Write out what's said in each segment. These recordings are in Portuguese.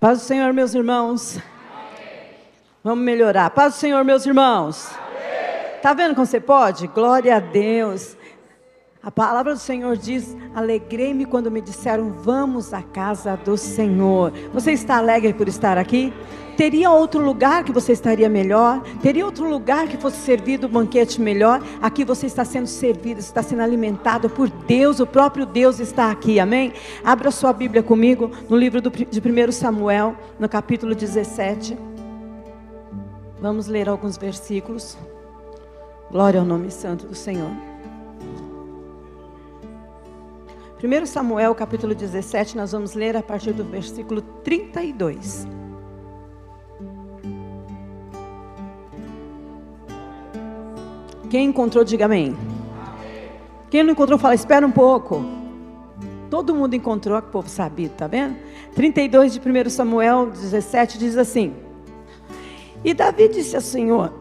Paz do Senhor, meus irmãos. Vamos melhorar. Paz do Senhor, meus irmãos. Está vendo como você pode? Glória a Deus. A palavra do Senhor diz: Alegrei-me quando me disseram, vamos à casa do Senhor. Você está alegre por estar aqui? Teria outro lugar que você estaria melhor? Teria outro lugar que fosse servido um banquete melhor? Aqui você está sendo servido, está sendo alimentado por Deus, o próprio Deus está aqui, amém? Abra sua Bíblia comigo no livro de 1 Samuel, no capítulo 17. Vamos ler alguns versículos. Glória ao nome santo do Senhor. 1 Samuel capítulo 17, nós vamos ler a partir do versículo 32. Quem encontrou, diga amém. Quem não encontrou, fala, espera um pouco. Todo mundo encontrou, o povo sabido, tá vendo? 32 de 1 Samuel 17 diz assim: E Davi disse ao Senhor: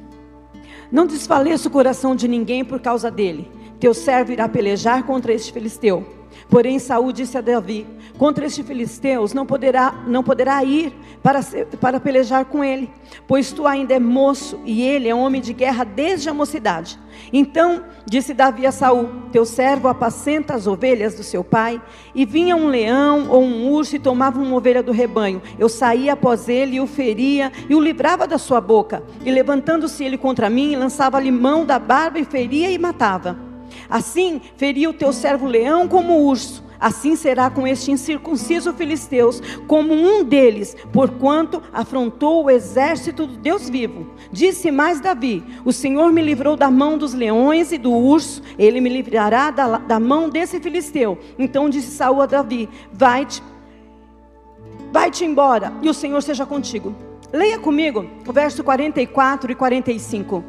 Não desfaleça o coração de ninguém por causa dele teu servo irá pelejar contra este filisteu. Porém, Saul disse a Davi: Contra este filisteus não poderá, não poderá ir para, para pelejar com ele, pois tu ainda é moço e ele é homem de guerra desde a mocidade. Então disse Davi a Saul: Teu servo apacenta as ovelhas do seu pai, e vinha um leão ou um urso e tomava uma ovelha do rebanho. Eu saía após ele e o feria e o livrava da sua boca. E levantando-se ele contra mim, lançava-lhe mão da barba e feria e matava. Assim feria o teu servo leão como urso. Assim será com este incircunciso filisteus, como um deles, porquanto afrontou o exército do Deus vivo. Disse mais Davi: O Senhor me livrou da mão dos leões e do urso, ele me livrará da, da mão desse filisteu. Então disse Saul a Davi: Vai-te, vai-te embora, e o Senhor seja contigo. Leia comigo o verso 44 e 45.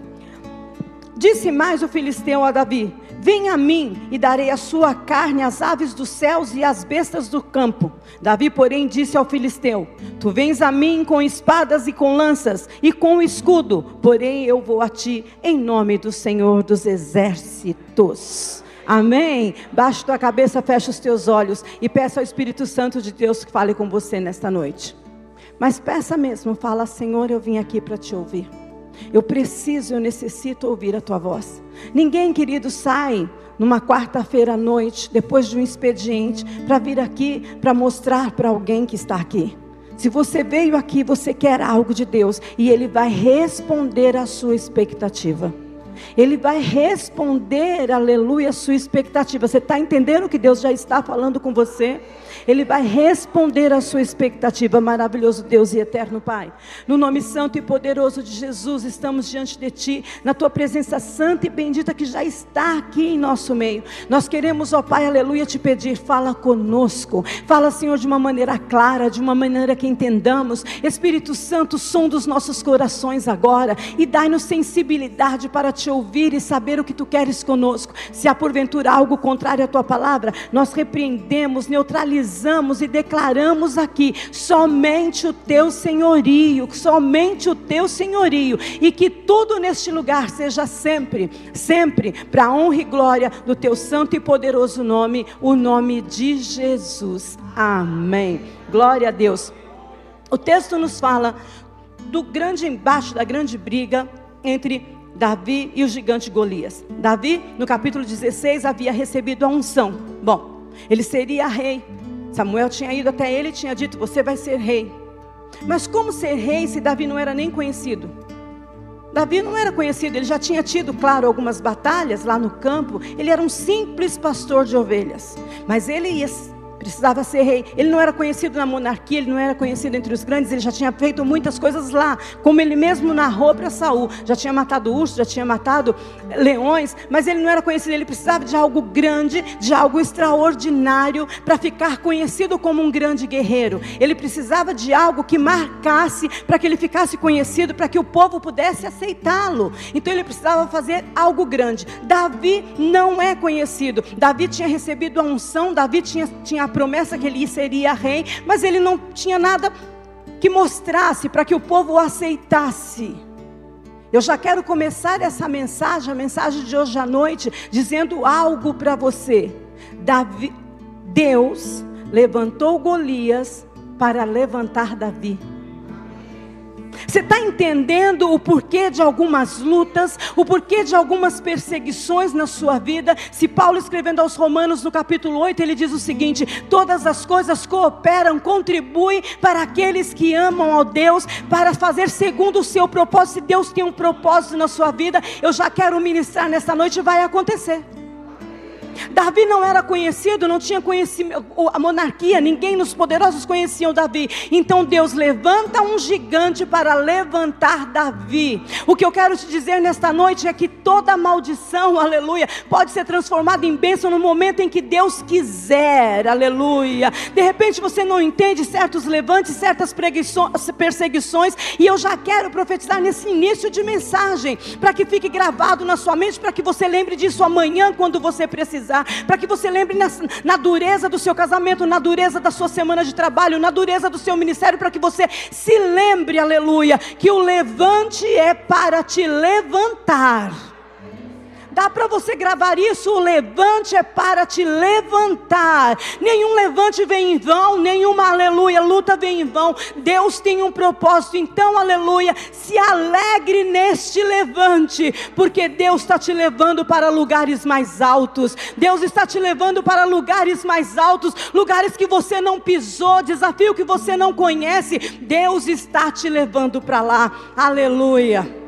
Disse mais o filisteu a Davi: Venha a mim e darei a sua carne às aves dos céus e às bestas do campo. Davi, porém, disse ao filisteu: Tu vens a mim com espadas e com lanças e com escudo, porém eu vou a ti em nome do Senhor dos exércitos. Amém. Baixa tua cabeça, fecha os teus olhos e peça ao Espírito Santo de Deus que fale com você nesta noite. Mas peça mesmo, fala: Senhor, eu vim aqui para te ouvir. Eu preciso, eu necessito ouvir a tua voz. Ninguém, querido, sai numa quarta-feira à noite, depois de um expediente, para vir aqui para mostrar para alguém que está aqui. Se você veio aqui, você quer algo de Deus e Ele vai responder à sua expectativa. Ele vai responder, aleluia, a sua expectativa. Você está entendendo que Deus já está falando com você? Ele vai responder à sua expectativa, maravilhoso Deus e eterno Pai. No nome santo e poderoso de Jesus, estamos diante de Ti, na Tua presença santa e bendita que já está aqui em nosso meio. Nós queremos, ó Pai, aleluia, te pedir, fala conosco. Fala, Senhor, de uma maneira clara, de uma maneira que entendamos. Espírito Santo, som dos nossos corações agora e dai-nos sensibilidade para te ouvir e saber o que Tu queres conosco. Se há porventura algo contrário à Tua palavra, nós repreendemos, neutralizamos e declaramos aqui somente o teu senhorio, somente o teu senhorio, e que tudo neste lugar seja sempre, sempre para honra e glória do teu santo e poderoso nome, o nome de Jesus. Amém. Glória a Deus. O texto nos fala do grande embate, da grande briga entre Davi e o gigante Golias. Davi, no capítulo 16, havia recebido a unção. Bom, ele seria rei. Samuel tinha ido até ele e tinha dito: Você vai ser rei. Mas como ser rei se Davi não era nem conhecido? Davi não era conhecido, ele já tinha tido, claro, algumas batalhas lá no campo. Ele era um simples pastor de ovelhas. Mas ele precisava ser rei. Ele não era conhecido na monarquia, ele não era conhecido entre os grandes, ele já tinha feito muitas coisas lá, como ele mesmo narrou para Saul. Já tinha matado ursos, já tinha matado leões, mas ele não era conhecido, ele precisava de algo grande, de algo extraordinário para ficar conhecido como um grande guerreiro. Ele precisava de algo que marcasse para que ele ficasse conhecido, para que o povo pudesse aceitá-lo. Então ele precisava fazer algo grande. Davi não é conhecido. Davi tinha recebido a unção, Davi tinha, tinha promessa que ele seria rei, mas ele não tinha nada que mostrasse para que o povo o aceitasse. Eu já quero começar essa mensagem, a mensagem de hoje à noite, dizendo algo para você. Davi, Deus levantou Golias para levantar Davi. Você está entendendo o porquê de algumas lutas, o porquê de algumas perseguições na sua vida? Se Paulo escrevendo aos Romanos no capítulo 8, ele diz o seguinte: todas as coisas cooperam, contribuem para aqueles que amam ao Deus, para fazer segundo o seu propósito. Se Deus tem um propósito na sua vida, eu já quero ministrar nessa noite, vai acontecer. Davi não era conhecido, não tinha conhecimento, a monarquia, ninguém nos poderosos conheciam Davi. Então Deus levanta um gigante para levantar Davi. O que eu quero te dizer nesta noite é que toda maldição, aleluia, pode ser transformada em bênção no momento em que Deus quiser, aleluia. De repente você não entende certos levantes, certas perseguições, e eu já quero profetizar nesse início de mensagem, para que fique gravado na sua mente, para que você lembre disso amanhã quando você precisar para que você lembre na, na dureza do seu casamento, na dureza da sua semana de trabalho, na dureza do seu ministério, para que você se lembre, aleluia, que o levante é para te levantar. Dá para você gravar isso? O levante é para te levantar. Nenhum levante vem em vão, nenhuma aleluia, luta vem em vão. Deus tem um propósito, então, aleluia, se alegre neste levante, porque Deus está te levando para lugares mais altos. Deus está te levando para lugares mais altos, lugares que você não pisou, desafio que você não conhece. Deus está te levando para lá. Aleluia.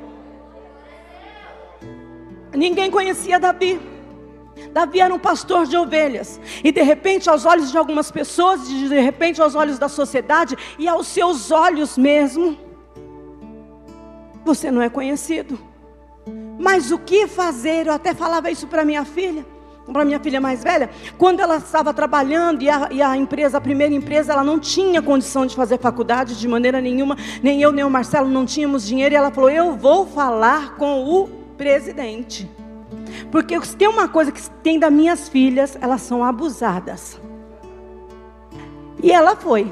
Ninguém conhecia Davi. Davi era um pastor de ovelhas. E de repente, aos olhos de algumas pessoas, de repente, aos olhos da sociedade e aos seus olhos mesmo, você não é conhecido. Mas o que fazer? Eu até falava isso para minha filha, para minha filha mais velha, quando ela estava trabalhando e a, e a, empresa, a primeira empresa, ela não tinha condição de fazer faculdade de maneira nenhuma, nem eu nem o Marcelo não tínhamos dinheiro, e ela falou: Eu vou falar com o presidente. Porque se tem uma coisa que tem das minhas filhas, elas são abusadas. E ela foi.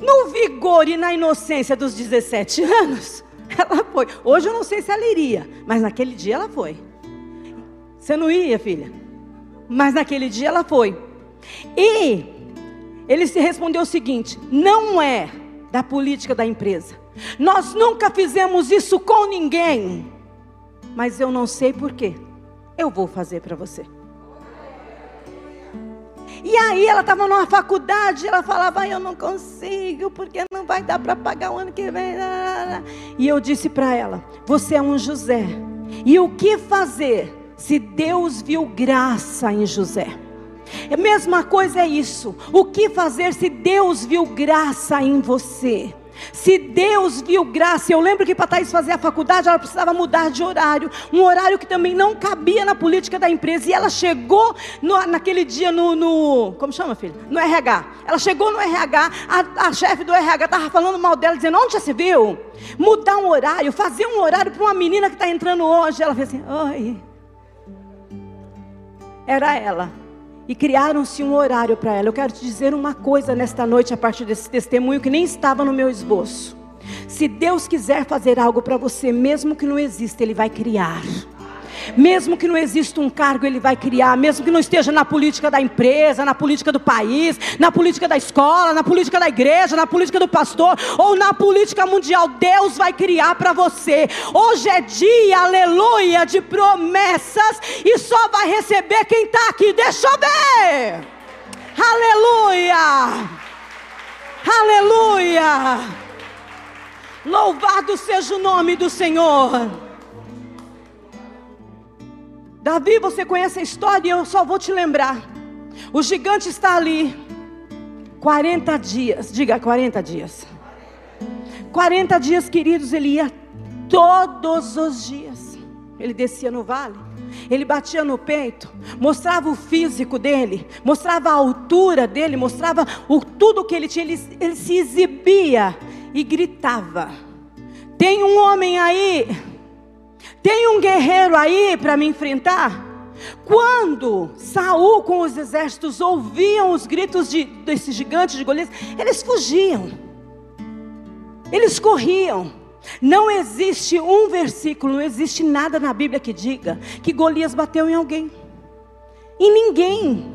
No vigor e na inocência dos 17 anos, ela foi. Hoje eu não sei se ela iria, mas naquele dia ela foi. Você não ia, filha? Mas naquele dia ela foi. E ele se respondeu o seguinte: não é da política da empresa. Nós nunca fizemos isso com ninguém mas eu não sei porquê. Eu vou fazer para você. E aí ela estava numa faculdade, ela falava, eu não consigo, porque não vai dar para pagar o ano que vem. E eu disse para ela, você é um José. E o que fazer se Deus viu graça em José? A mesma coisa é isso. O que fazer se Deus viu graça em você? Se Deus viu graça, eu lembro que para Thaís fazer a faculdade, ela precisava mudar de horário, um horário que também não cabia na política da empresa. E ela chegou no, naquele dia no, no, Como chama, filho? No RH. Ela chegou no RH, a, a chefe do RH estava falando mal dela, dizendo: Onde já se viu? Mudar um horário, fazer um horário para uma menina que está entrando hoje. Ela fez assim: Oi. Era ela e criaram-se um horário para ela. Eu quero te dizer uma coisa nesta noite, a partir desse testemunho que nem estava no meu esboço. Se Deus quiser fazer algo para você, mesmo que não exista, Ele vai criar. Mesmo que não exista um cargo, ele vai criar. Mesmo que não esteja na política da empresa, na política do país, na política da escola, na política da igreja, na política do pastor ou na política mundial, Deus vai criar para você. Hoje é dia, aleluia, de promessas e só vai receber quem está aqui. Deixa eu ver. Aleluia. Aleluia. Louvado seja o nome do Senhor. Davi, você conhece a história e eu só vou te lembrar. O gigante está ali. 40 dias, diga 40 dias. 40 dias, queridos, ele ia todos os dias. Ele descia no vale, ele batia no peito, mostrava o físico dele, mostrava a altura dele, mostrava o, tudo que ele tinha, ele, ele se exibia e gritava: Tem um homem aí tem um guerreiro aí para me enfrentar? Quando Saul com os exércitos ouviam os gritos de, desse gigante de Golias, eles fugiam. Eles corriam. Não existe um versículo, não existe nada na Bíblia que diga que Golias bateu em alguém. Em ninguém.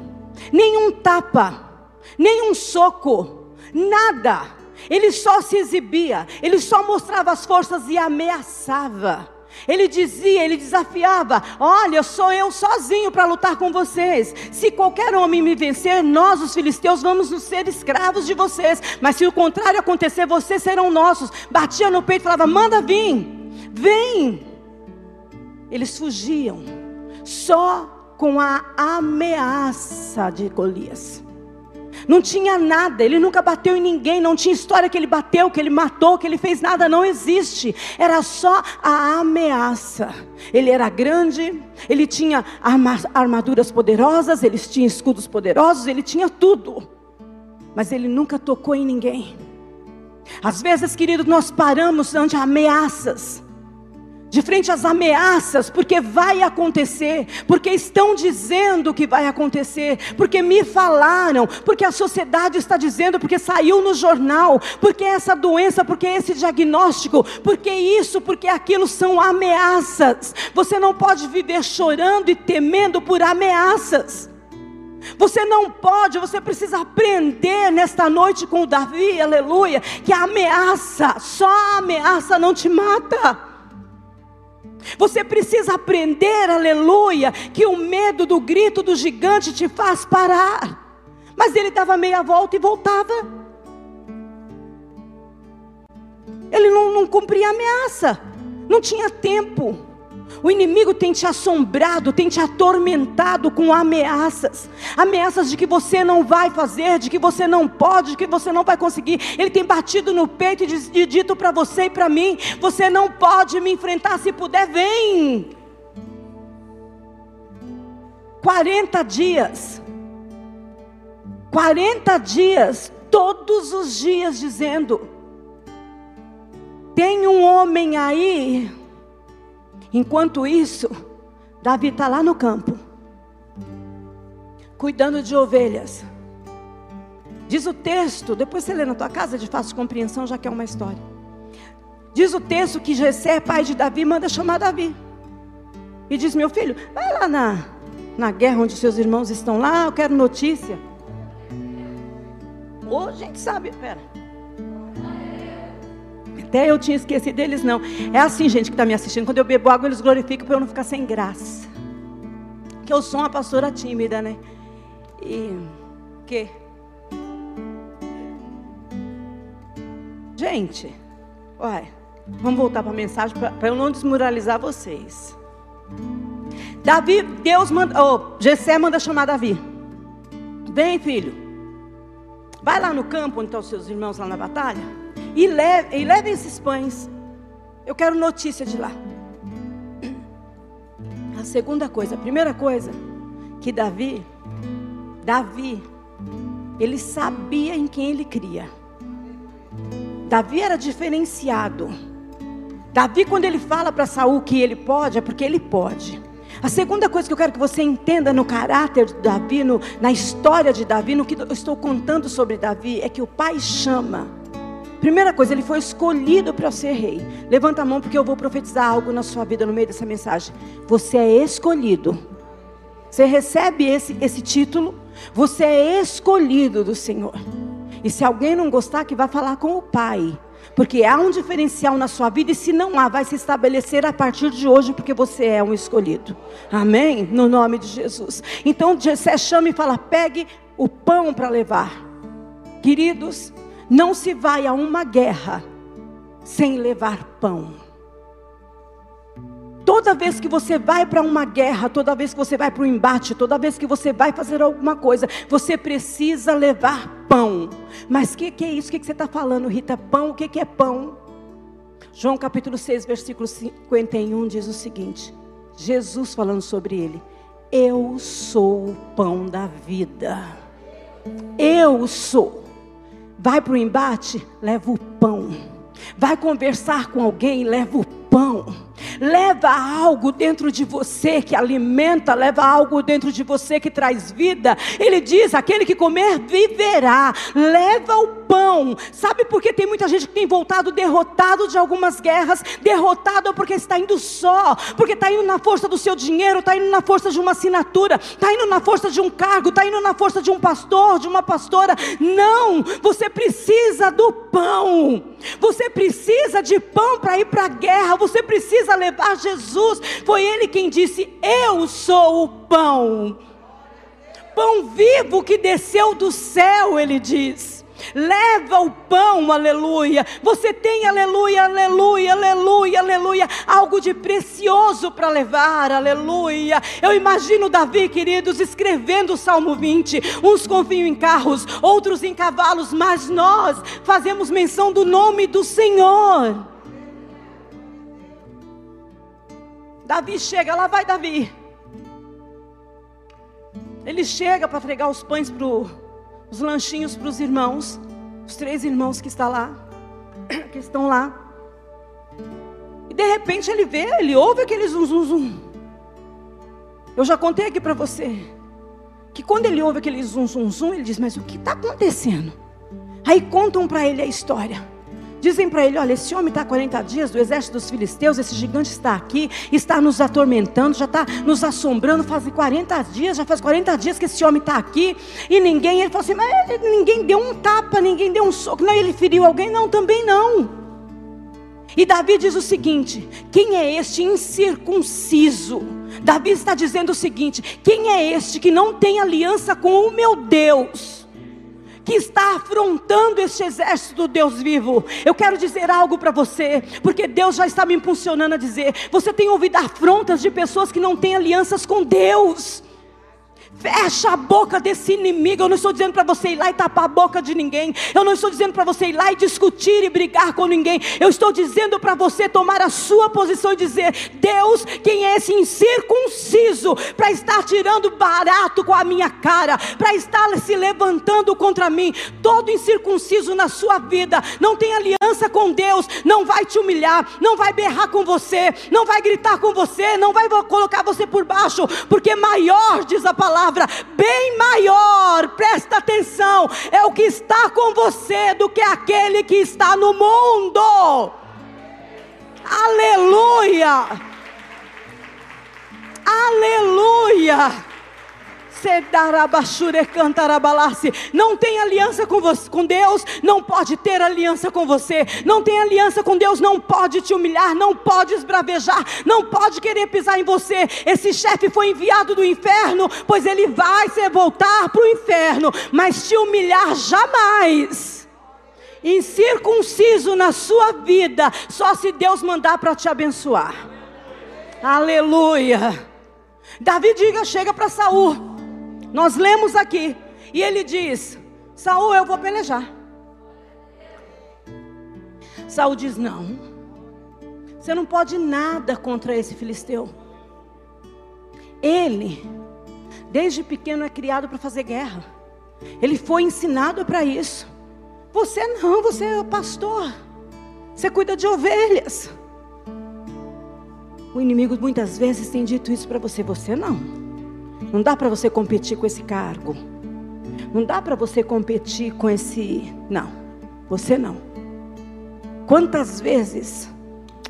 Nenhum tapa, nenhum soco, Nada. Ele só se exibia, ele só mostrava as forças e ameaçava. Ele dizia, ele desafiava: Olha, sou eu sozinho para lutar com vocês. Se qualquer homem me vencer, nós, os filisteus, vamos nos ser escravos de vocês. Mas se o contrário acontecer, vocês serão nossos. Batia no peito e falava: Manda vir, vem. Eles fugiam, só com a ameaça de Golias. Não tinha nada, ele nunca bateu em ninguém, não tinha história que ele bateu, que ele matou, que ele fez nada, não existe. Era só a ameaça. Ele era grande, ele tinha armaduras poderosas, ele tinha escudos poderosos, ele tinha tudo. Mas ele nunca tocou em ninguém. Às vezes, querido, nós paramos ante ameaças de frente às ameaças, porque vai acontecer, porque estão dizendo que vai acontecer, porque me falaram, porque a sociedade está dizendo, porque saiu no jornal, porque essa doença, porque esse diagnóstico, porque isso, porque aquilo são ameaças. Você não pode viver chorando e temendo por ameaças. Você não pode, você precisa aprender nesta noite com o Davi, aleluia, que a ameaça, só a ameaça não te mata. Você precisa aprender, aleluia, que o medo do grito do gigante te faz parar. Mas ele dava meia volta e voltava. Ele não, não cumpria a ameaça, não tinha tempo. O inimigo tem te assombrado, tem te atormentado com ameaças ameaças de que você não vai fazer, de que você não pode, de que você não vai conseguir. Ele tem batido no peito e dito para você e para mim: você não pode me enfrentar, se puder, vem. 40 dias, 40 dias, todos os dias dizendo: tem um homem aí Enquanto isso, Davi está lá no campo, cuidando de ovelhas. Diz o texto, depois você lê na tua casa de fácil compreensão, já que é uma história. Diz o texto que Jessé, pai de Davi, manda chamar Davi. E diz: Meu filho, vai lá na, na guerra onde seus irmãos estão lá, eu quero notícia. Ou a gente sabe, pera. Até eu tinha esquecido deles, não. É assim, gente, que está me assistindo. Quando eu bebo água, eles glorificam para eu não ficar sem graça. Que eu sou uma pastora tímida, né? E. Que? Gente, olha, vamos voltar para a mensagem para eu não desmoralizar vocês. Davi, Deus manda, oh, Gessé manda chamar Davi. Vem, filho. Vai lá no campo onde estão os seus irmãos lá na batalha e, leve, e levem esses pães. Eu quero notícia de lá. A segunda coisa, a primeira coisa, que Davi, Davi, ele sabia em quem ele cria. Davi era diferenciado. Davi, quando ele fala para Saul que ele pode, é porque ele pode. A segunda coisa que eu quero que você entenda no caráter de Davi, no, na história de Davi, no que eu estou contando sobre Davi, é que o pai chama Primeira coisa, ele foi escolhido para ser rei. Levanta a mão porque eu vou profetizar algo na sua vida no meio dessa mensagem. Você é escolhido. Você recebe esse, esse título. Você é escolhido do Senhor. E se alguém não gostar, que vá falar com o Pai. Porque há um diferencial na sua vida, e se não há, vai se estabelecer a partir de hoje, porque você é um escolhido. Amém? No nome de Jesus. Então Jessé chama e fala: pegue o pão para levar. Queridos, não se vai a uma guerra sem levar pão. Toda vez que você vai para uma guerra, toda vez que você vai para um embate, toda vez que você vai fazer alguma coisa, você precisa levar pão. Mas o que, que, é isso? O que, que você está falando, Rita? Pão? O que, que é pão? João capítulo 6, versículo 51 diz o seguinte: Jesus falando sobre ele: Eu sou o pão da vida. Eu sou. Vai para o embate, leva o pão. Vai conversar com alguém, leva o. leva algo dentro de você que alimenta, leva algo dentro de você que traz vida. Ele diz: aquele que comer viverá, leva o pão. Sabe por que tem muita gente que tem voltado derrotado de algumas guerras? Derrotado porque está indo só, porque está indo na força do seu dinheiro, está indo na força de uma assinatura, está indo na força de um cargo, está indo na força de um pastor, de uma pastora. Não, você precisa do pão. Você precisa de pão para ir para a guerra. Você precisa levar Jesus. Foi Ele quem disse: Eu sou o pão. Pão vivo que desceu do céu, Ele diz. Leva o pão, aleluia. Você tem, aleluia, aleluia, aleluia, aleluia. Algo de precioso para levar, aleluia. Eu imagino Davi, queridos, escrevendo o Salmo 20. Uns confiam em carros, outros em cavalos, mas nós fazemos menção do nome do Senhor. Davi chega, lá vai Davi. Ele chega para entregar os pães para os lanchinhos para os irmãos, os três irmãos que estão lá, que estão lá. E de repente ele vê, ele ouve aquele zum zum zum. Eu já contei aqui para você que quando ele ouve aquele zum zum zum, ele diz: "Mas o que está acontecendo?" Aí contam para ele a história. Dizem para ele: olha, esse homem está há 40 dias do exército dos filisteus, esse gigante está aqui, está nos atormentando, já está nos assombrando, faz 40 dias, já faz 40 dias que esse homem está aqui, e ninguém, ele falou assim, mas ninguém deu um tapa, ninguém deu um soco, não, ele feriu alguém, não, também não. E Davi diz o seguinte: quem é este incircunciso? Davi está dizendo o seguinte: quem é este que não tem aliança com o meu Deus? Que está afrontando este exército do Deus vivo. Eu quero dizer algo para você, porque Deus já está me impulsionando a dizer: você tem ouvido afrontas de pessoas que não têm alianças com Deus. Fecha a boca desse inimigo. Eu não estou dizendo para você ir lá e tapar a boca de ninguém. Eu não estou dizendo para você ir lá e discutir e brigar com ninguém. Eu estou dizendo para você tomar a sua posição e dizer: Deus, quem é esse incircunciso para estar tirando barato com a minha cara, para estar se levantando contra mim? Todo incircunciso na sua vida não tem aliança com Deus, não vai te humilhar, não vai berrar com você, não vai gritar com você, não vai colocar você por baixo, porque maior diz a palavra palavra, bem maior, presta atenção, é o que está com você do que aquele que está no mundo. Aleluia! Aleluia! Não tem aliança com, você, com Deus, não pode ter aliança com você. Não tem aliança com Deus, não pode te humilhar, não pode esbravejar, não pode querer pisar em você. Esse chefe foi enviado do inferno, pois ele vai se voltar para o inferno, mas te humilhar jamais. Incircunciso na sua vida, só se Deus mandar para te abençoar. Aleluia. Davi diga, chega para Saul. Nós lemos aqui, e ele diz: Saul, eu vou pelejar. Saul diz: Não, você não pode nada contra esse filisteu. Ele, desde pequeno, é criado para fazer guerra. Ele foi ensinado para isso. Você não, você é pastor. Você cuida de ovelhas. O inimigo muitas vezes tem dito isso para você, você não. Não dá para você competir com esse cargo. Não dá para você competir com esse. Não, você não. Quantas vezes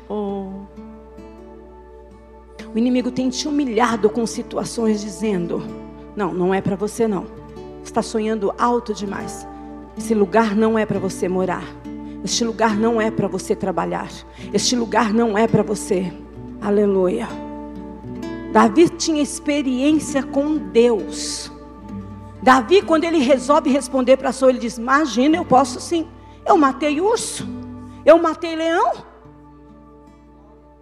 oh, o inimigo tem te humilhado com situações dizendo: Não, não é para você não. Está sonhando alto demais. Esse lugar não é para você morar. Este lugar não é para você trabalhar. Este lugar não é para você. Aleluia. Davi tinha experiência com Deus. Davi, quando ele resolve responder para Saul, ele diz: Imagina, eu posso sim. Eu matei urso, eu matei leão.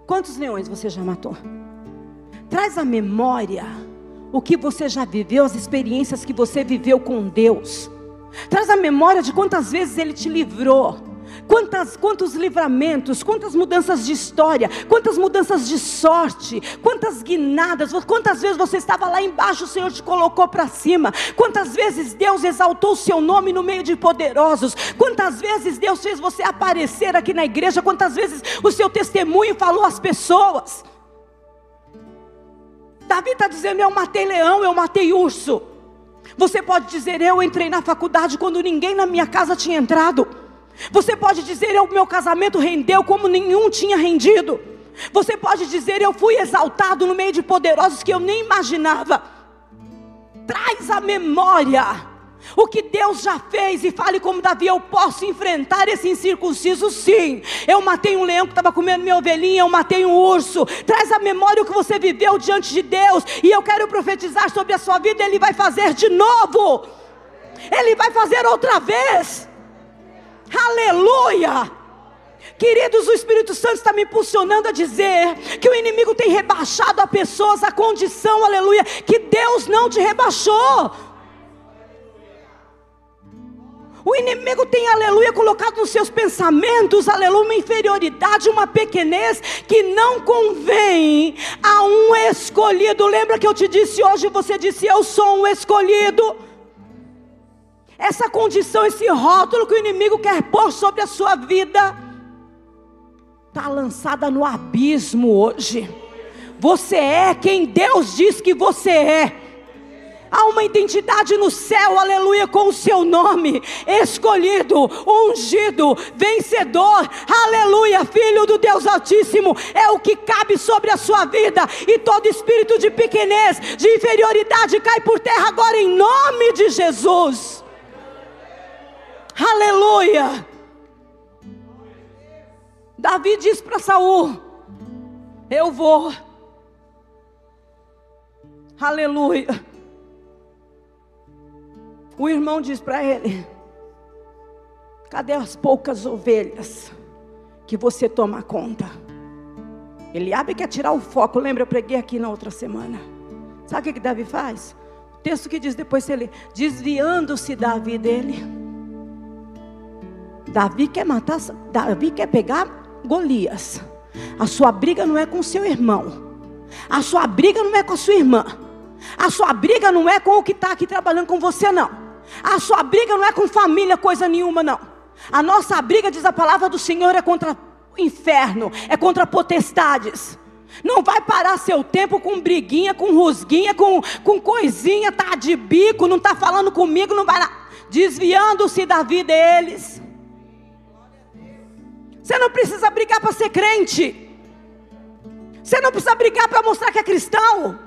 Quantos leões você já matou? Traz a memória o que você já viveu, as experiências que você viveu com Deus. Traz a memória de quantas vezes Ele te livrou Quantas, quantos livramentos, quantas mudanças de história, quantas mudanças de sorte, quantas guinadas, quantas vezes você estava lá embaixo, o Senhor te colocou para cima, quantas vezes Deus exaltou o seu nome no meio de poderosos, quantas vezes Deus fez você aparecer aqui na igreja, quantas vezes o seu testemunho falou às pessoas. Davi está dizendo: Eu matei leão, eu matei urso. Você pode dizer: Eu entrei na faculdade quando ninguém na minha casa tinha entrado. Você pode dizer: Eu, meu casamento rendeu como nenhum tinha rendido. Você pode dizer: Eu fui exaltado no meio de poderosos que eu nem imaginava. Traz a memória o que Deus já fez e fale como Davi: eu posso enfrentar esse incircunciso, sim. Eu matei um leão que estava comendo minha ovelhinha, eu matei um urso. Traz a memória o que você viveu diante de Deus, e eu quero profetizar sobre a sua vida. Ele vai fazer de novo, ele vai fazer outra vez. Aleluia! Queridos, o Espírito Santo está me impulsionando a dizer que o inimigo tem rebaixado a pessoas a condição, aleluia, que Deus não te rebaixou. O inimigo tem, aleluia, colocado nos seus pensamentos, aleluia, uma inferioridade, uma pequenez que não convém a um escolhido. Lembra que eu te disse hoje, você disse, eu sou um escolhido. Essa condição, esse rótulo que o inimigo quer pôr sobre a sua vida, está lançada no abismo hoje. Você é quem Deus diz que você é. Há uma identidade no céu, aleluia, com o seu nome, escolhido, ungido, vencedor, aleluia, filho do Deus Altíssimo, é o que cabe sobre a sua vida, e todo espírito de pequenez, de inferioridade cai por terra agora em nome de Jesus, aleluia. Davi diz para Saul: Eu vou, aleluia. O irmão diz para ele: Cadê as poucas ovelhas que você toma conta? Eliabe quer tirar o foco. Lembra, eu preguei aqui na outra semana. Sabe o que, que Davi faz? O texto que diz depois ele desviando-se Davi dele. Davi quer matar, Davi quer pegar Golias. A sua briga não é com seu irmão. A sua briga não é com a sua irmã. A sua briga não é com o que está aqui trabalhando com você, não. A sua briga não é com família, coisa nenhuma, não. A nossa briga, diz a palavra do Senhor, é contra o inferno, é contra potestades. Não vai parar seu tempo com briguinha, com rusguinha, com, com coisinha, tá de bico, não tá falando comigo, não vai desviando-se da vida deles. Você não precisa brigar para ser crente. Você não precisa brigar para mostrar que é cristão.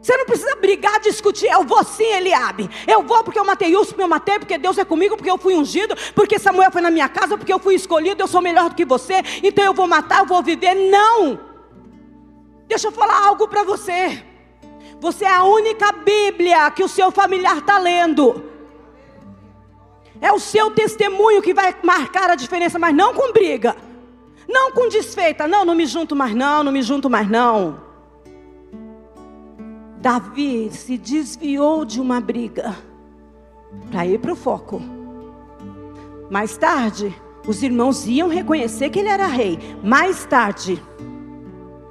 Você não precisa brigar, discutir. Eu vou sim, Eliabe. Eu vou porque eu matei porque eu matei, porque Deus é comigo, porque eu fui ungido, porque Samuel foi na minha casa, porque eu fui escolhido, eu sou melhor do que você, então eu vou matar, eu vou viver. Não! Deixa eu falar algo para você. Você é a única Bíblia que o seu familiar está lendo. É o seu testemunho que vai marcar a diferença, mas não com briga. Não com desfeita. Não, não me junto mais não, não me junto mais não. Davi se desviou de uma briga para ir para o foco. Mais tarde, os irmãos iam reconhecer que ele era rei. Mais tarde,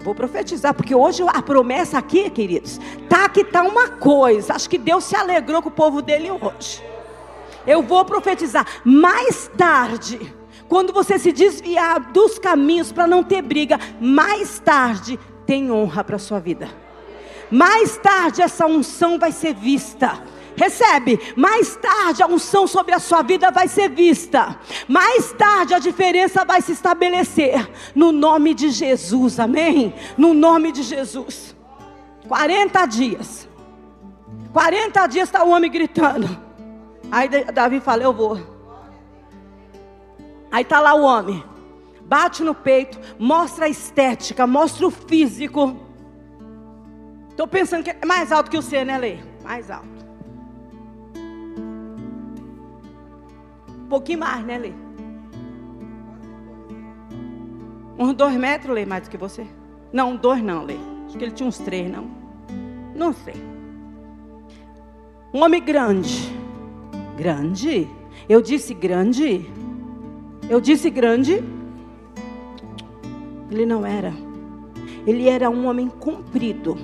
vou profetizar, porque hoje a promessa aqui, queridos, tá que tá uma coisa. Acho que Deus se alegrou com o povo dele hoje. Eu vou profetizar. Mais tarde, quando você se desviar dos caminhos para não ter briga, mais tarde tem honra para sua vida. Mais tarde essa unção vai ser vista. Recebe, mais tarde a unção sobre a sua vida vai ser vista. Mais tarde a diferença vai se estabelecer. No nome de Jesus, amém? No nome de Jesus. 40 dias. 40 dias está o homem gritando. Aí Davi fala: Eu vou. Aí está lá o homem. Bate no peito, mostra a estética, mostra o físico. Estou pensando que é mais alto que o seu, né, Lê? Mais alto. Um pouquinho mais, né, Lê? Uns dois metros, Lê, mais do que você? Não, dois não, Lê. Acho que ele tinha uns três, não. Não sei. Um homem grande. Grande? Eu disse grande? Eu disse grande. Ele não era. Ele era um homem comprido.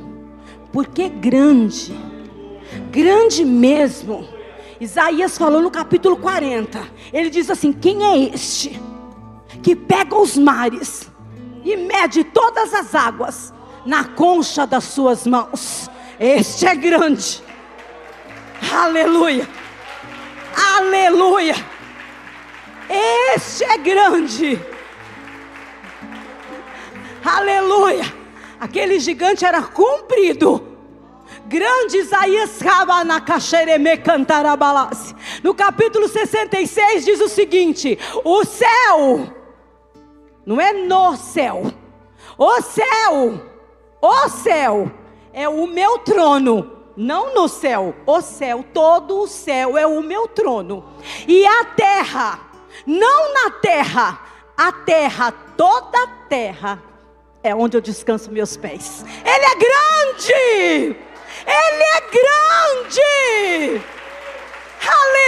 Porque grande. Grande mesmo. Isaías falou no capítulo 40. Ele diz assim: Quem é este que pega os mares e mede todas as águas na concha das suas mãos? Este é grande. Aleluia. Aleluia. Este é grande. Aleluia. Aquele gigante era comprido. Grande Isaías Rabanakaxereme cantarabalase. No capítulo 66 diz o seguinte: O céu, não é no céu, o céu, o céu é o meu trono não no céu, o céu, todo o céu é o meu trono, e a terra não na terra, a terra, toda a terra, é onde eu descanso meus pés. Ele é grande! Ele é grande! Aleluia!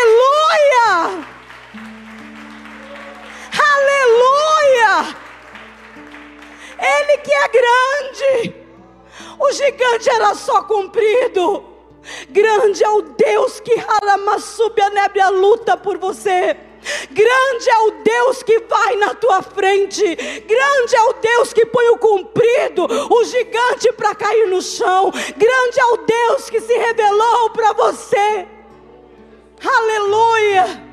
O gigante era só comprido. Grande é o Deus que a nébia luta por você. Grande é o Deus que vai na tua frente. Grande é o Deus que põe o comprido, o gigante para cair no chão. Grande é o Deus que se revelou para você. Aleluia.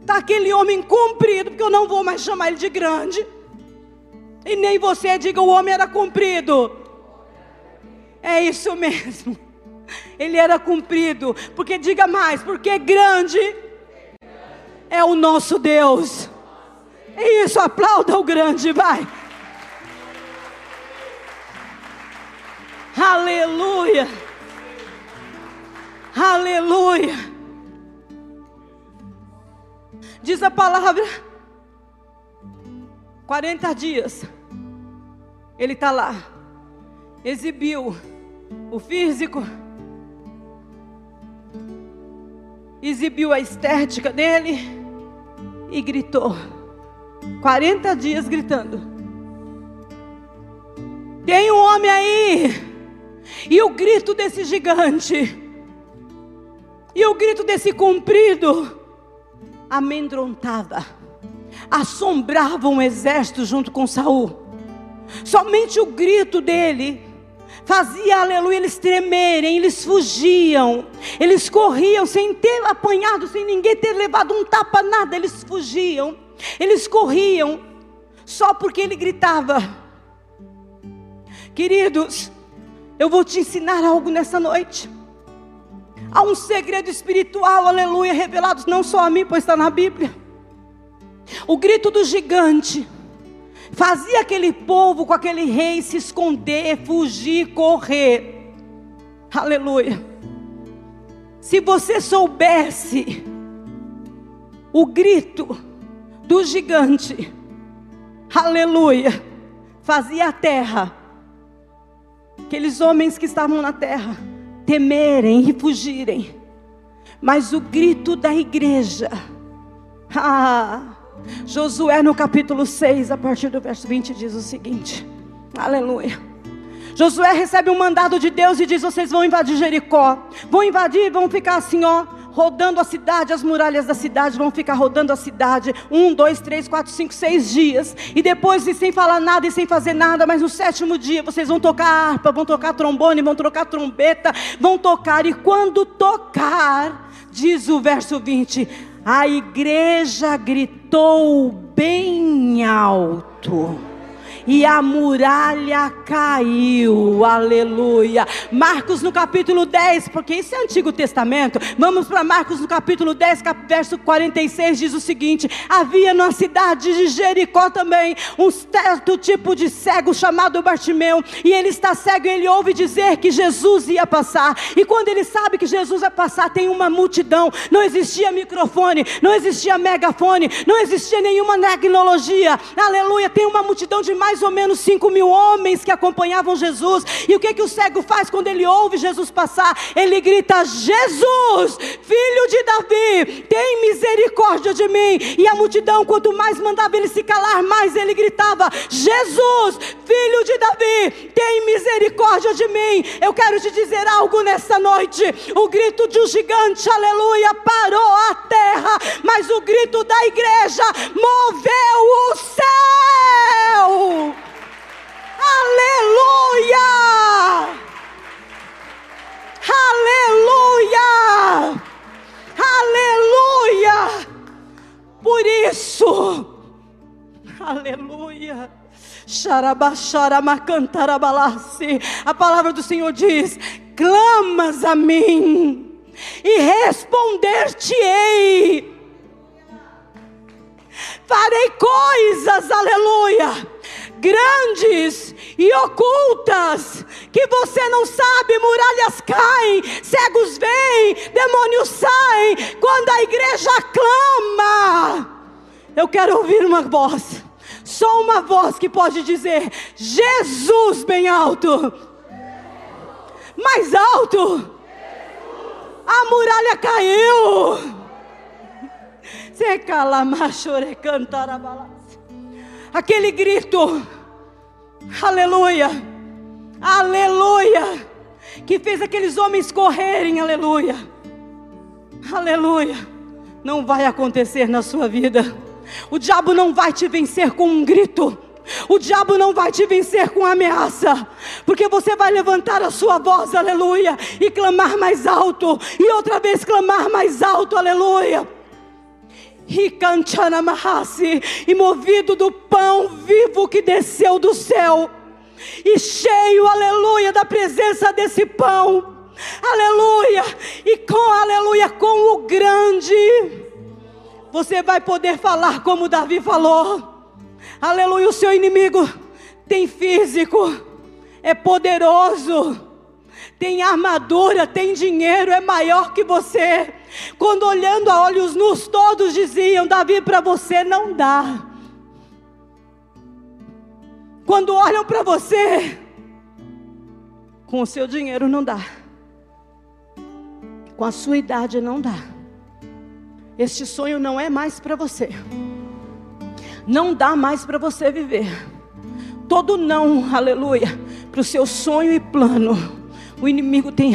Está aquele homem comprido, porque eu não vou mais chamar ele de grande. E nem você diga o homem era comprido. É isso mesmo. Ele era cumprido. Porque diga mais, porque grande é o nosso Deus. É isso, aplauda o grande, vai. Aleluia. Aleluia. Diz a palavra 40 dias. Ele está lá. Exibiu o físico. Exibiu a estética dele. E gritou. 40 dias gritando. Tem um homem aí. E o grito desse gigante. E o grito desse comprido amedrontava assombrava um exército junto com Saul. Somente o grito dele fazia, aleluia, eles tremerem, eles fugiam, eles corriam sem ter apanhado, sem ninguém ter levado um tapa, nada, eles fugiam, eles corriam, só porque ele gritava. Queridos, eu vou te ensinar algo nessa noite. Há um segredo espiritual, aleluia, revelado não só a mim, pois está na Bíblia. O grito do gigante fazia aquele povo com aquele rei se esconder, fugir, correr. Aleluia. Se você soubesse o grito do gigante, aleluia, fazia a terra, aqueles homens que estavam na terra, temerem e fugirem. Mas o grito da igreja, ah, Josué no capítulo 6, a partir do verso 20, diz o seguinte: Aleluia. Josué recebe um mandado de Deus e diz: Vocês vão invadir Jericó. Vão invadir, vão ficar assim, ó, rodando a cidade, as muralhas da cidade vão ficar rodando a cidade. Um, dois, três, quatro, cinco, seis dias. E depois, sem falar nada e sem fazer nada, mas no sétimo dia vocês vão tocar harpa, vão tocar trombone, vão tocar trombeta, vão tocar. E quando tocar, diz o verso 20 a igreja gritou bem alto e a muralha caiu, aleluia. Marcos no capítulo 10, porque isso é Antigo Testamento. Vamos para Marcos no capítulo 10, verso 46, diz o seguinte: Havia na cidade de Jericó também um certo tipo de cego chamado Bartimeu, e ele está cego e ele ouve dizer que Jesus ia passar. E quando ele sabe que Jesus vai passar, tem uma multidão. Não existia microfone, não existia megafone, não existia nenhuma tecnologia. Aleluia, tem uma multidão de mais mais ou menos 5 mil homens que acompanhavam Jesus. E o que, que o cego faz quando ele ouve Jesus passar? Ele grita: Jesus, filho de Davi, tem misericórdia de mim. E a multidão, quanto mais mandava ele se calar, mais ele gritava: Jesus, filho de Davi, tem misericórdia de mim. Eu quero te dizer algo nessa noite. O grito de um gigante, aleluia, parou a terra, mas o grito da igreja moveu o céu. Aleluia! Aleluia! Aleluia! Por isso, aleluia. A palavra do Senhor diz: clamas a mim e responder-te-ei. Farei coisas, aleluia, grandes e ocultas, que você não sabe, muralhas caem, cegos vêm, demônios saem, quando a igreja clama. Eu quero ouvir uma voz, só uma voz que pode dizer: Jesus, bem alto, mais alto, a muralha caiu. Se calamachore cantar a aquele grito, aleluia, aleluia, que fez aqueles homens correrem, aleluia, aleluia, não vai acontecer na sua vida. O diabo não vai te vencer com um grito. O diabo não vai te vencer com ameaça, porque você vai levantar a sua voz, aleluia, e clamar mais alto, e outra vez clamar mais alto, aleluia e movido do pão vivo que desceu do céu, e cheio, aleluia, da presença desse pão, aleluia, e com, aleluia, com o grande, você vai poder falar como Davi falou, aleluia, o seu inimigo tem físico, é poderoso, tem armadura, tem dinheiro, é maior que você. Quando olhando a olhos nus, todos diziam: Davi, para você não dá. Quando olham para você, com o seu dinheiro não dá, com a sua idade não dá. Este sonho não é mais para você, não dá mais para você viver. Todo não, aleluia, para o seu sonho e plano o inimigo tem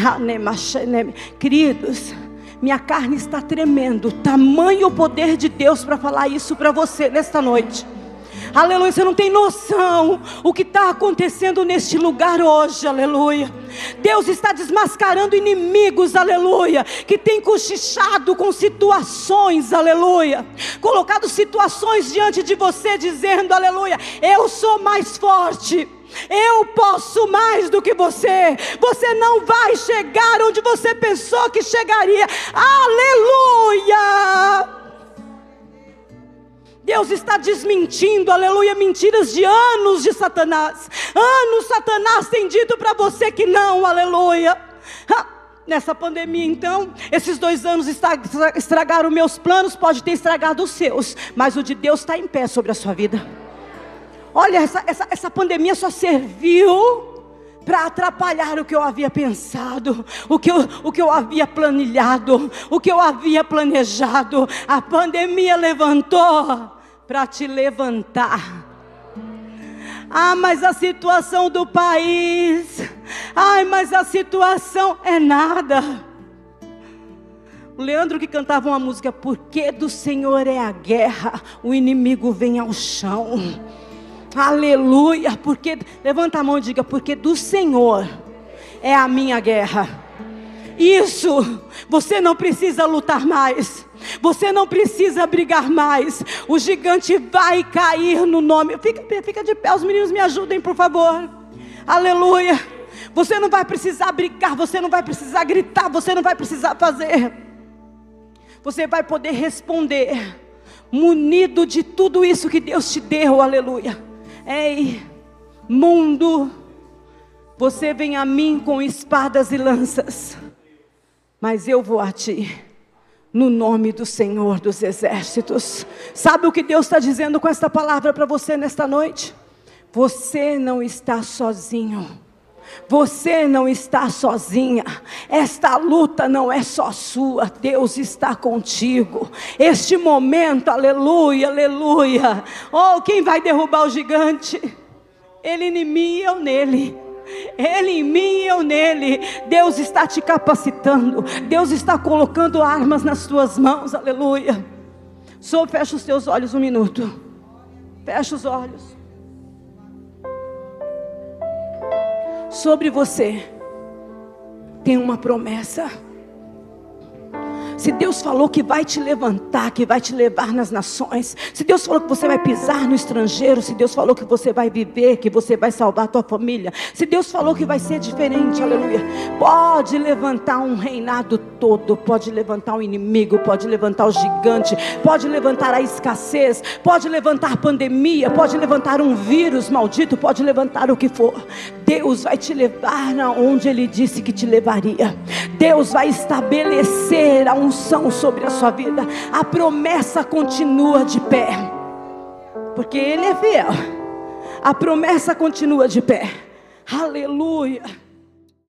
queridos. Minha carne está tremendo. Tamanho o poder de Deus para falar isso para você nesta noite. Aleluia, você não tem noção o que está acontecendo neste lugar hoje, aleluia. Deus está desmascarando inimigos, aleluia, que tem cochichado com situações, aleluia, colocado situações diante de você, dizendo, aleluia, eu sou mais forte. Eu posso mais do que você. Você não vai chegar onde você pensou que chegaria. Aleluia! Deus está desmentindo, aleluia, mentiras de anos de Satanás. Anos Satanás tem dito para você que não, aleluia. Nessa pandemia, então, esses dois anos estragaram meus planos, pode ter estragado os seus, mas o de Deus está em pé sobre a sua vida. Olha, essa, essa, essa pandemia só serviu para atrapalhar o que eu havia pensado, o que eu, o que eu havia planilhado, o que eu havia planejado. A pandemia levantou para te levantar. Ah, mas a situação do país. Ai, mas a situação é nada. O Leandro que cantava uma música, porque do Senhor é a guerra, o inimigo vem ao chão. Aleluia, porque levanta a mão e diga, porque do Senhor é a minha guerra. Isso, você não precisa lutar mais. Você não precisa brigar mais. O gigante vai cair no nome. Fica, fica de pé, os meninos me ajudem, por favor. Aleluia. Você não vai precisar brigar, você não vai precisar gritar, você não vai precisar fazer. Você vai poder responder, munido de tudo isso que Deus te deu, aleluia. Ei, mundo, você vem a mim com espadas e lanças, mas eu vou a ti, no nome do Senhor dos Exércitos. Sabe o que Deus está dizendo com esta palavra para você nesta noite? Você não está sozinho. Você não está sozinha. Esta luta não é só sua. Deus está contigo. Este momento, aleluia, aleluia. Oh, quem vai derrubar o gigante? Ele em mim e eu nele. Ele em mim e eu nele. Deus está te capacitando. Deus está colocando armas nas tuas mãos. Aleluia. Só fecha os teus olhos um minuto. Fecha os olhos. sobre você tem uma promessa. Se Deus falou que vai te levantar, que vai te levar nas nações, se Deus falou que você vai pisar no estrangeiro, se Deus falou que você vai viver, que você vai salvar a tua família, se Deus falou que vai ser diferente, aleluia, pode levantar um reinado todo, pode levantar um inimigo, pode levantar o gigante, pode levantar a escassez, pode levantar pandemia, pode levantar um vírus maldito, pode levantar o que for. Deus vai te levar na onde Ele disse que te levaria. Deus vai estabelecer a unção sobre a sua vida. A promessa continua de pé, porque Ele é fiel. A promessa continua de pé. Aleluia.